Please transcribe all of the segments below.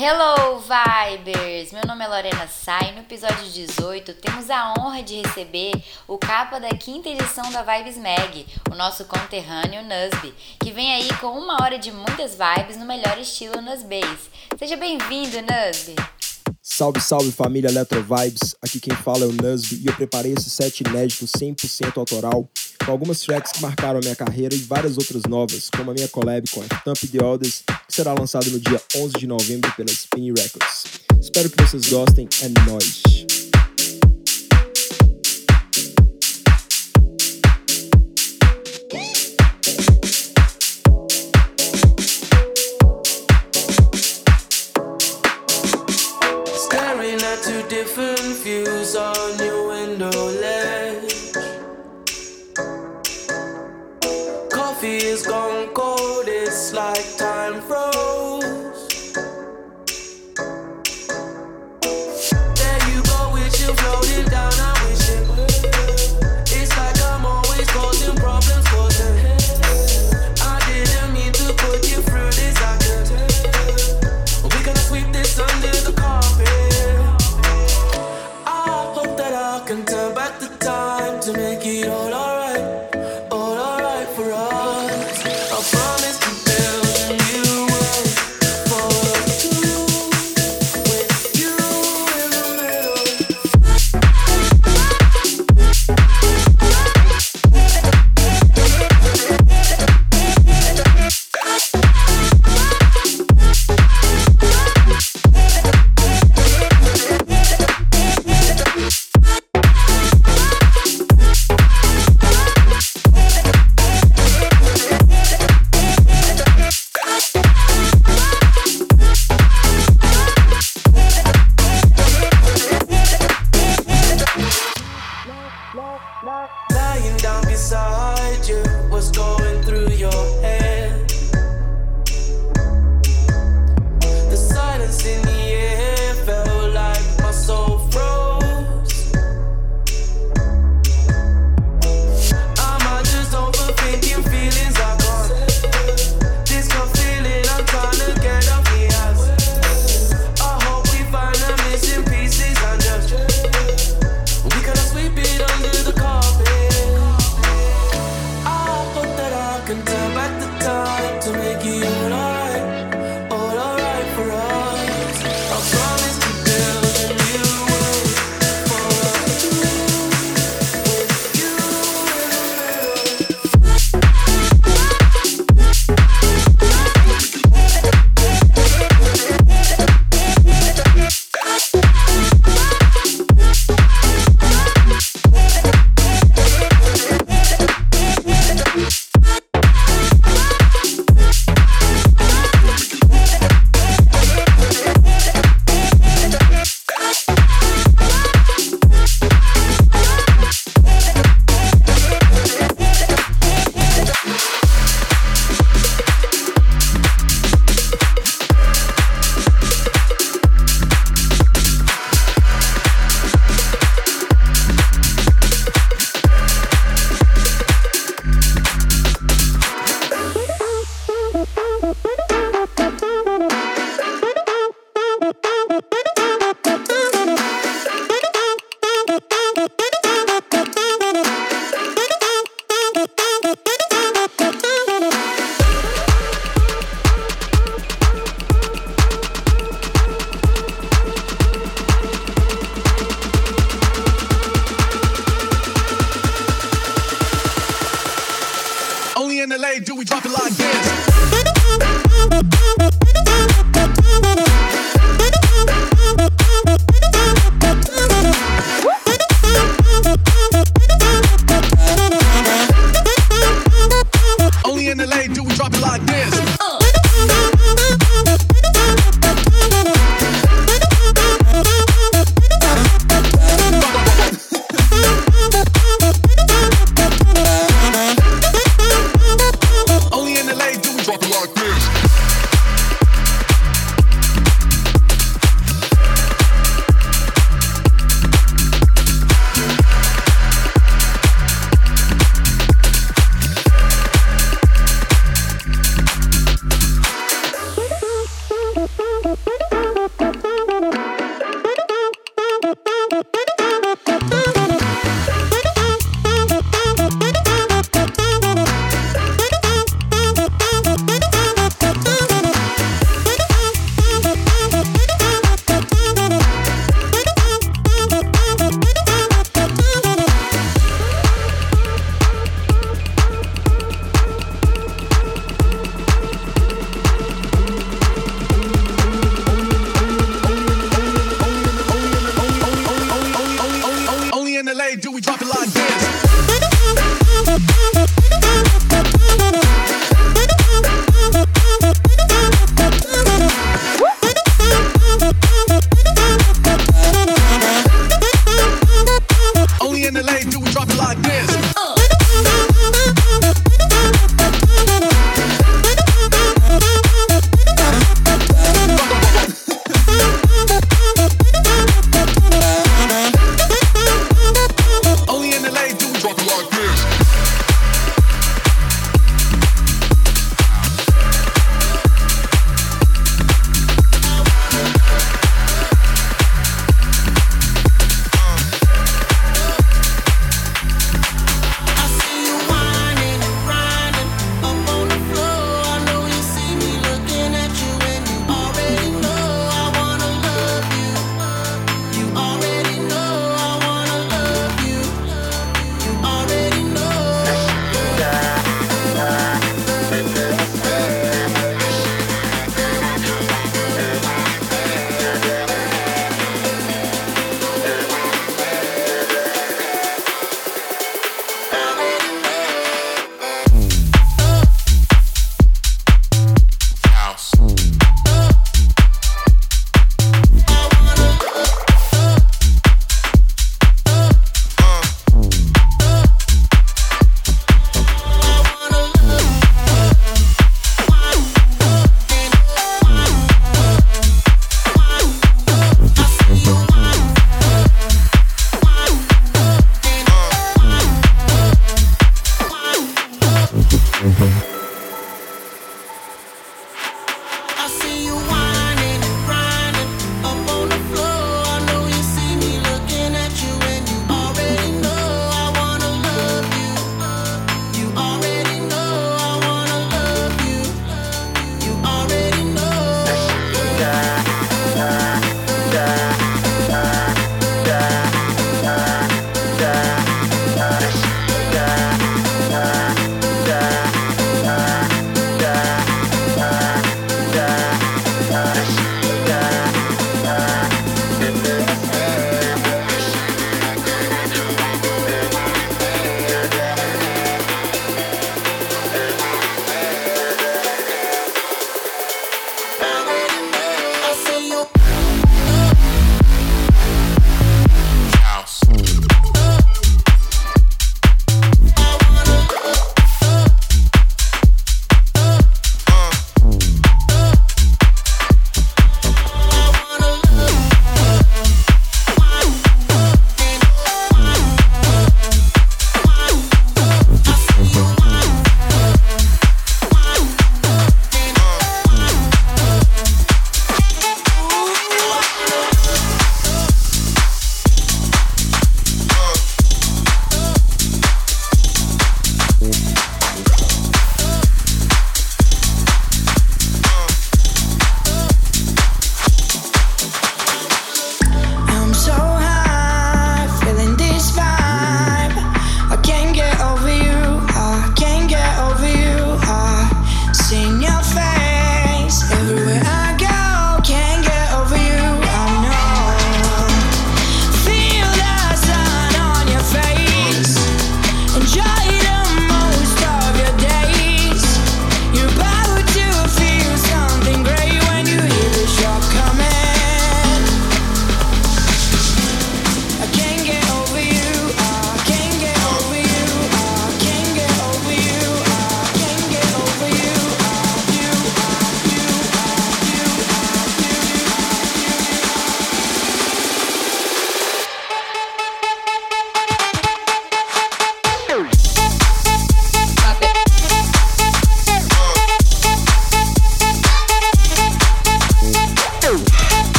Hello Vibers! Meu nome é Lorena Sai. No episódio 18, temos a honra de receber o capa da quinta edição da Vibes Mag, o nosso conterrâneo Nusby, que vem aí com uma hora de muitas vibes no melhor estilo Nusbase. Seja bem-vindo, Nusby! Salve, salve família Electro Vibes, aqui quem fala é o Nusby e eu preparei esse set inédito 100% autoral, com algumas tracks que marcaram a minha carreira e várias outras novas, como a minha collab com a Thump The Others, que será lançada no dia 11 de novembro pela Spinny Records. Espero que vocês gostem, é nóis!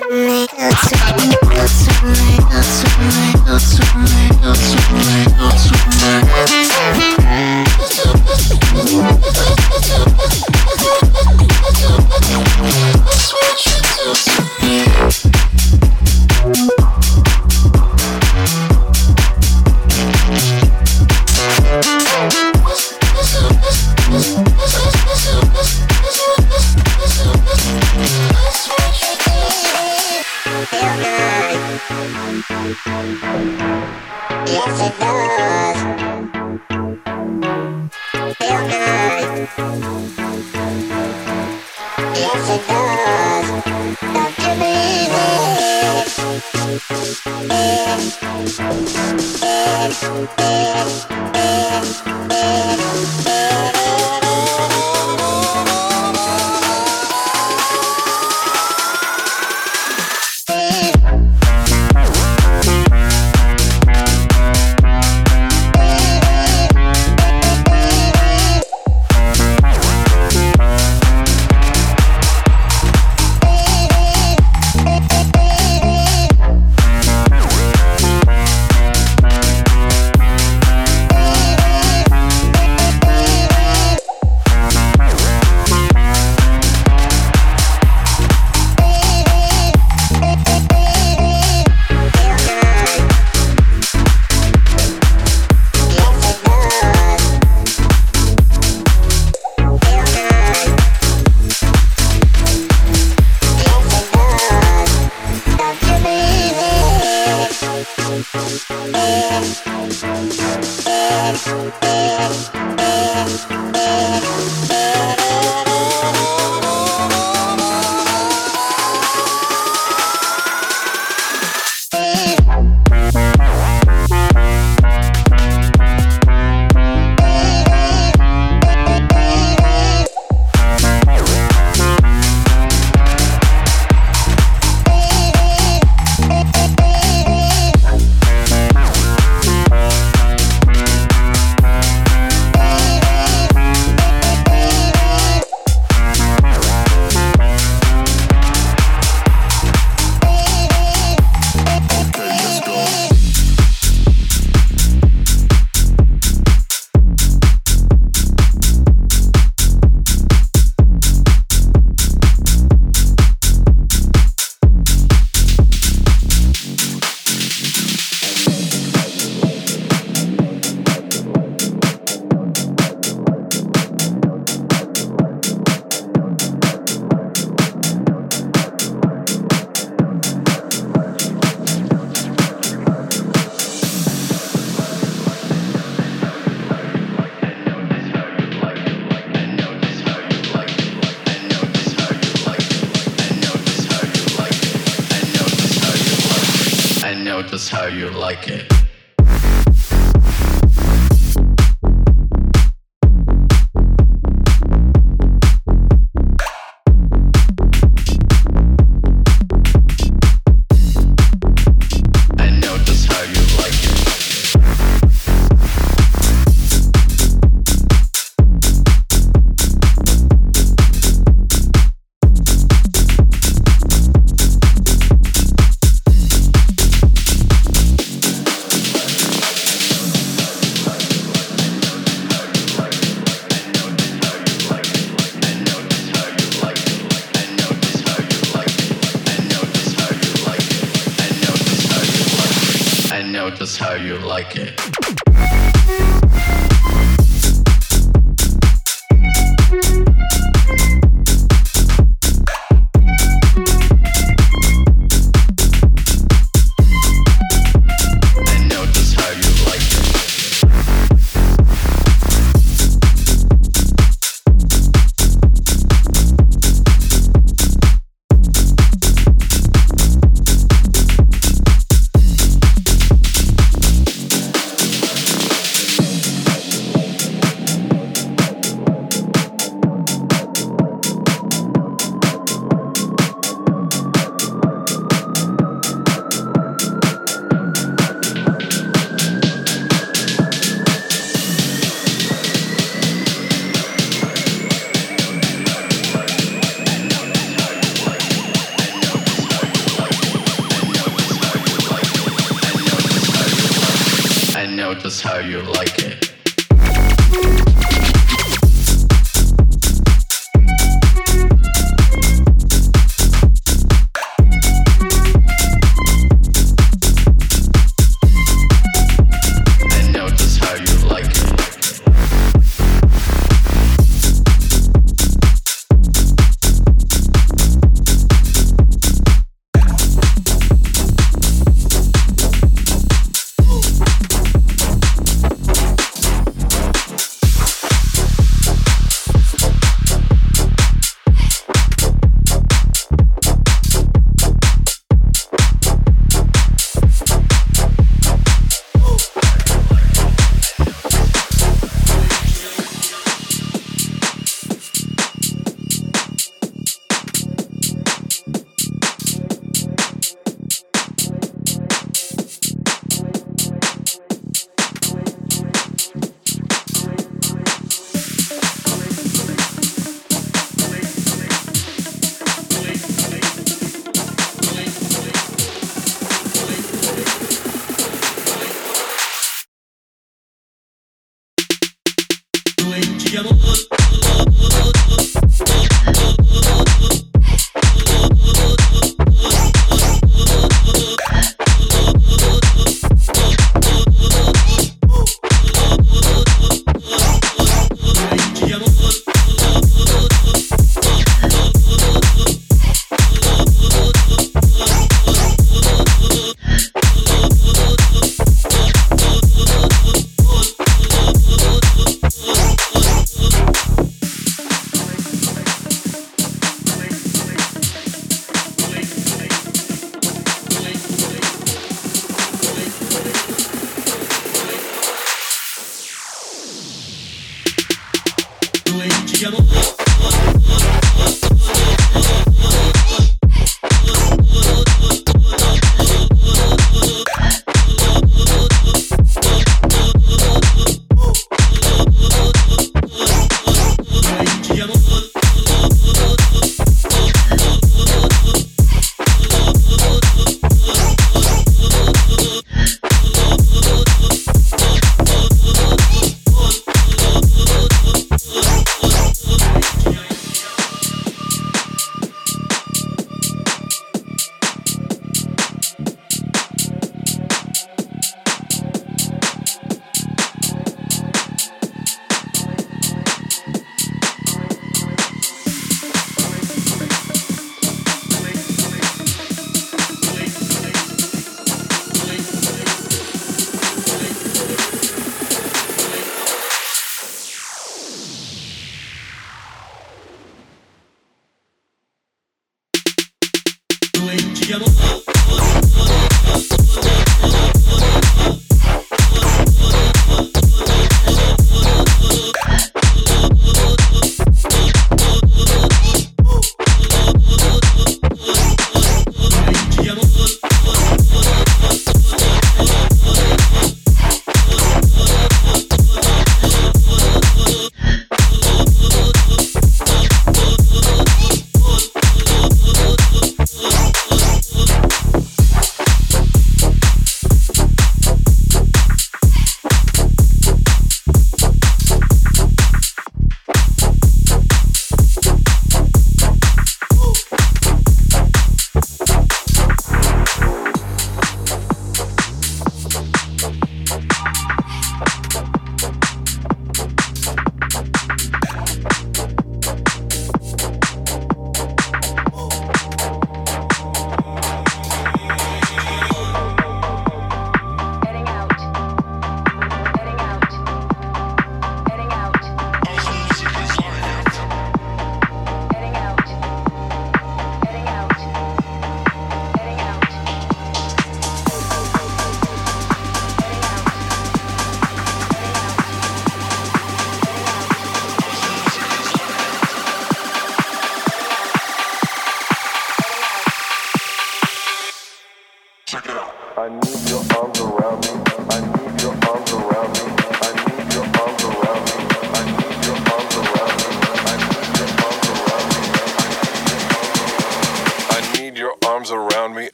to make good to me, good Thank you.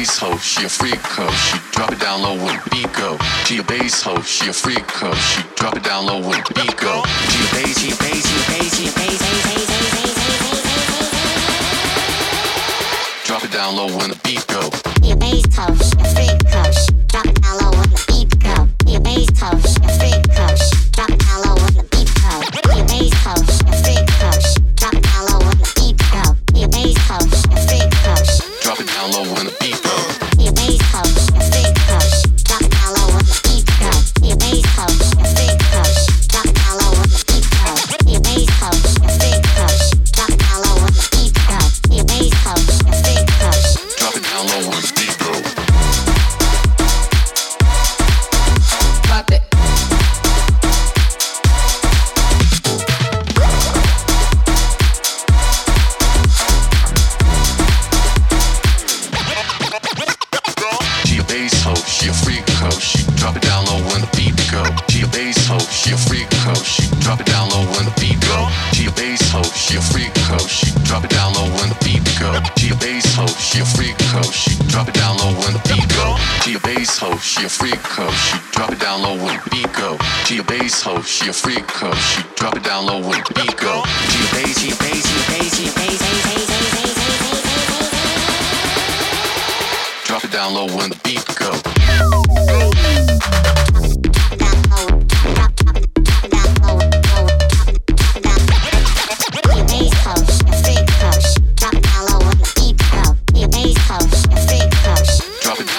bass hoe, she a freak hoe. She drop it down low when the beat go. She a bass hoe, she a freak hoe. She drop it down low when the beat go. She a bass, she a bass, she a bass, she a bass, bass, bass, bass, Drop it down low when the beat go. She a bass hoe, she a freak hoe. She drop it down low when the beat go. She a bass hoe, she a freak hoe. She drop it down low when the beat go. She a bass hoe, she a freak down low when the beat goes.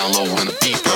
down low when the people.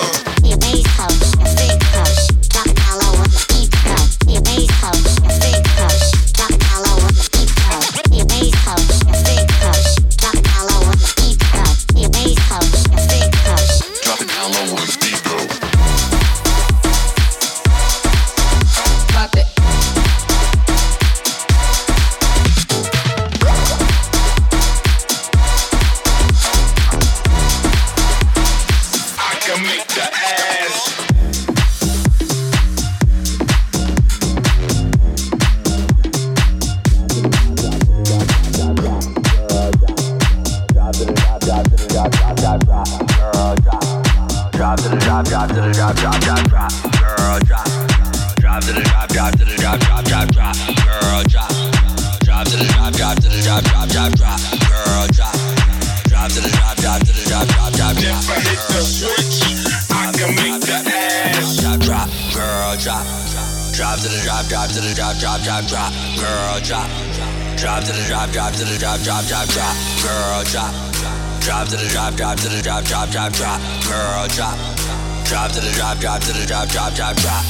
drop, drop, drop.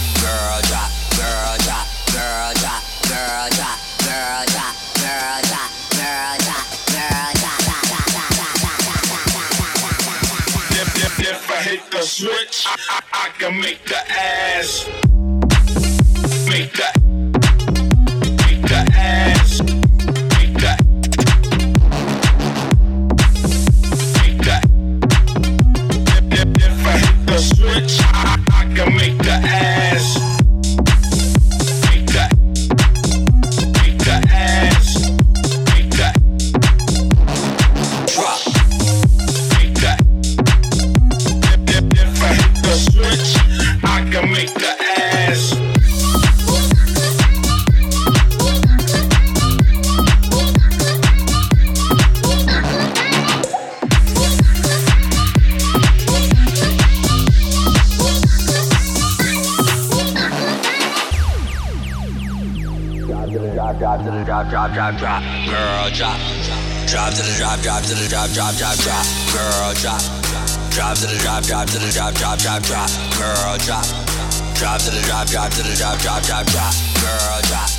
drop, drop, girl, drop, drop to the drop, drop to the drop, drop, drop, drop, girl, drop, drop to the drop, drop to the drop, drop, drop, drop, girl, drop, drop to the drop, drop to the drop, drop, drop, drop, girl, drop.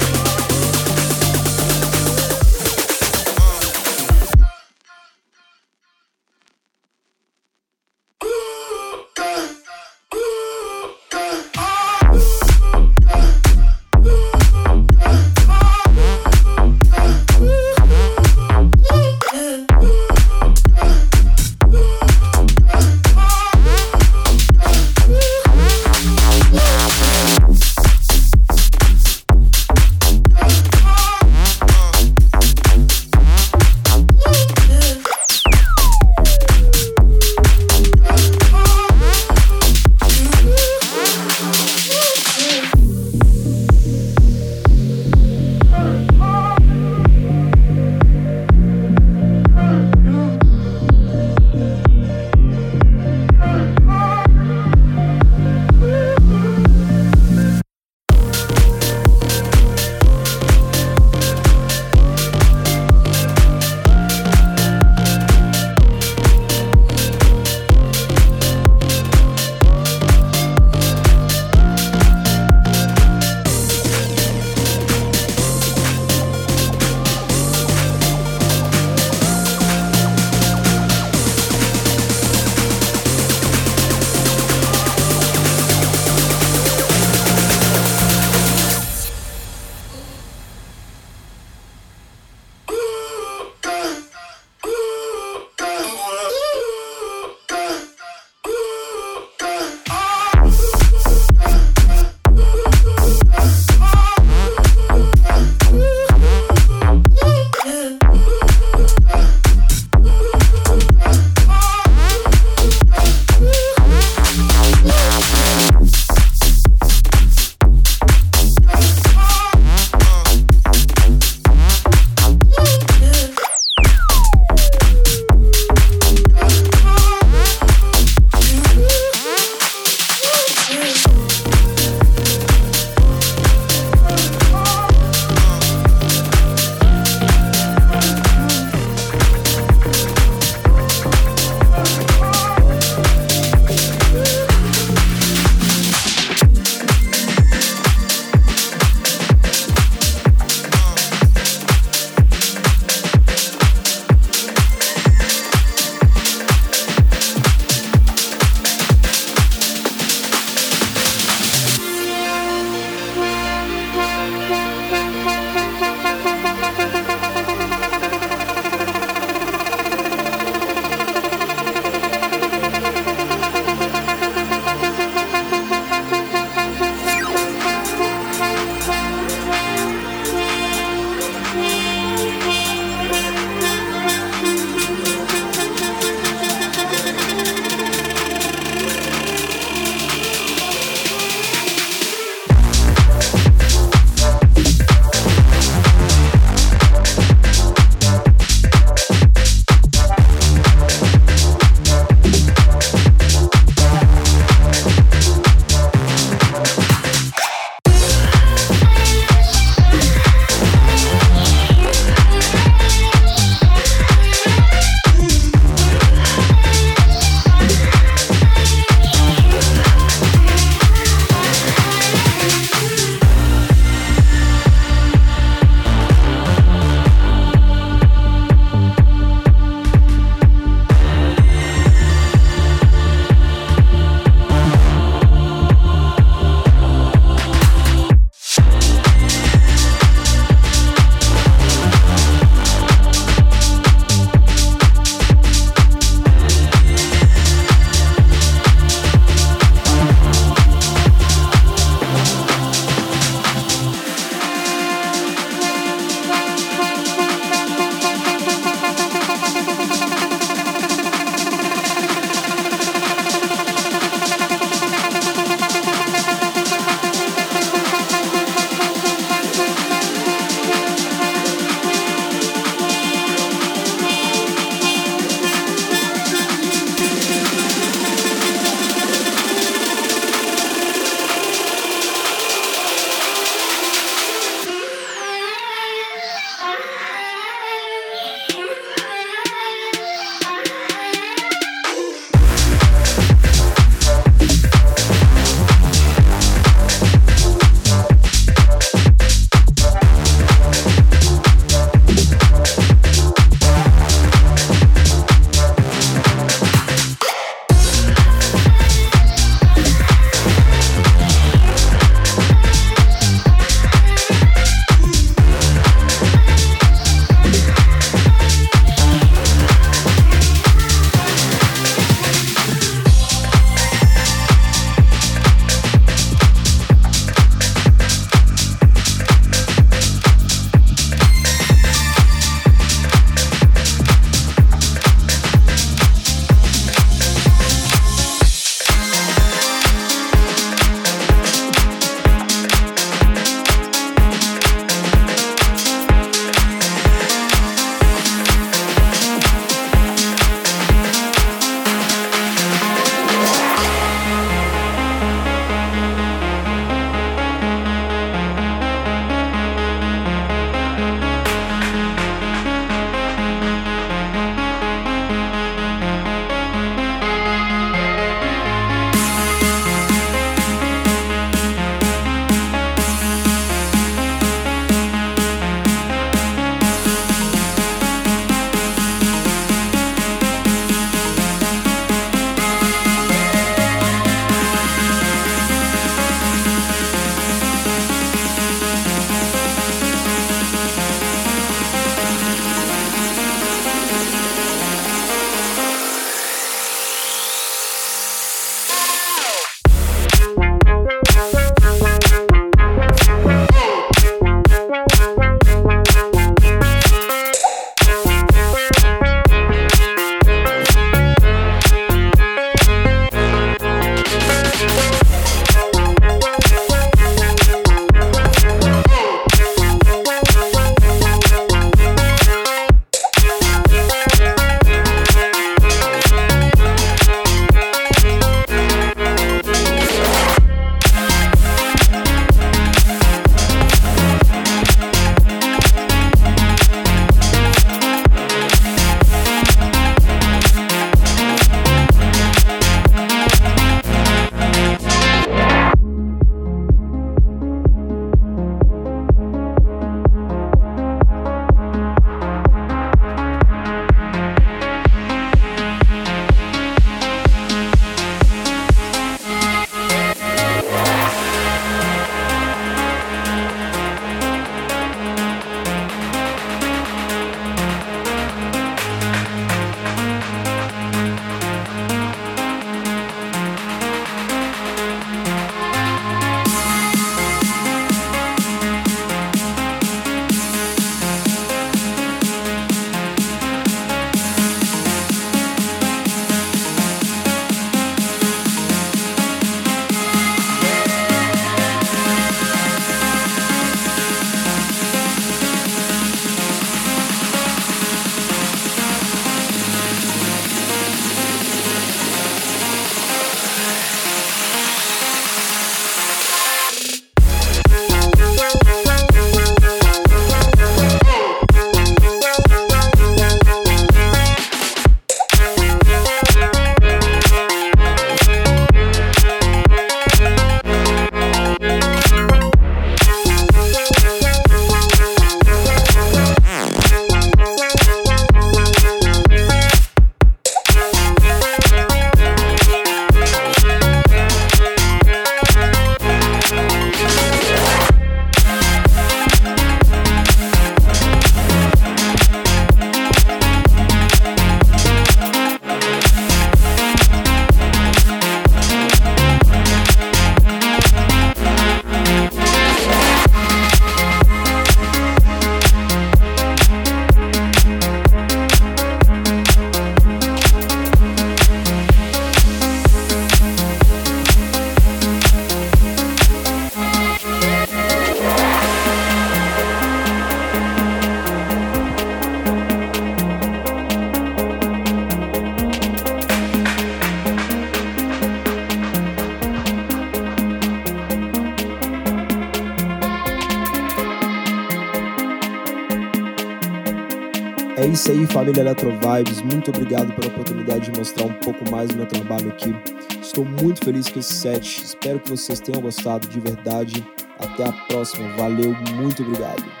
família Eletro Vibes, muito obrigado pela oportunidade de mostrar um pouco mais do meu trabalho aqui. Estou muito feliz com esse set, espero que vocês tenham gostado de verdade. Até a próxima, valeu, muito obrigado.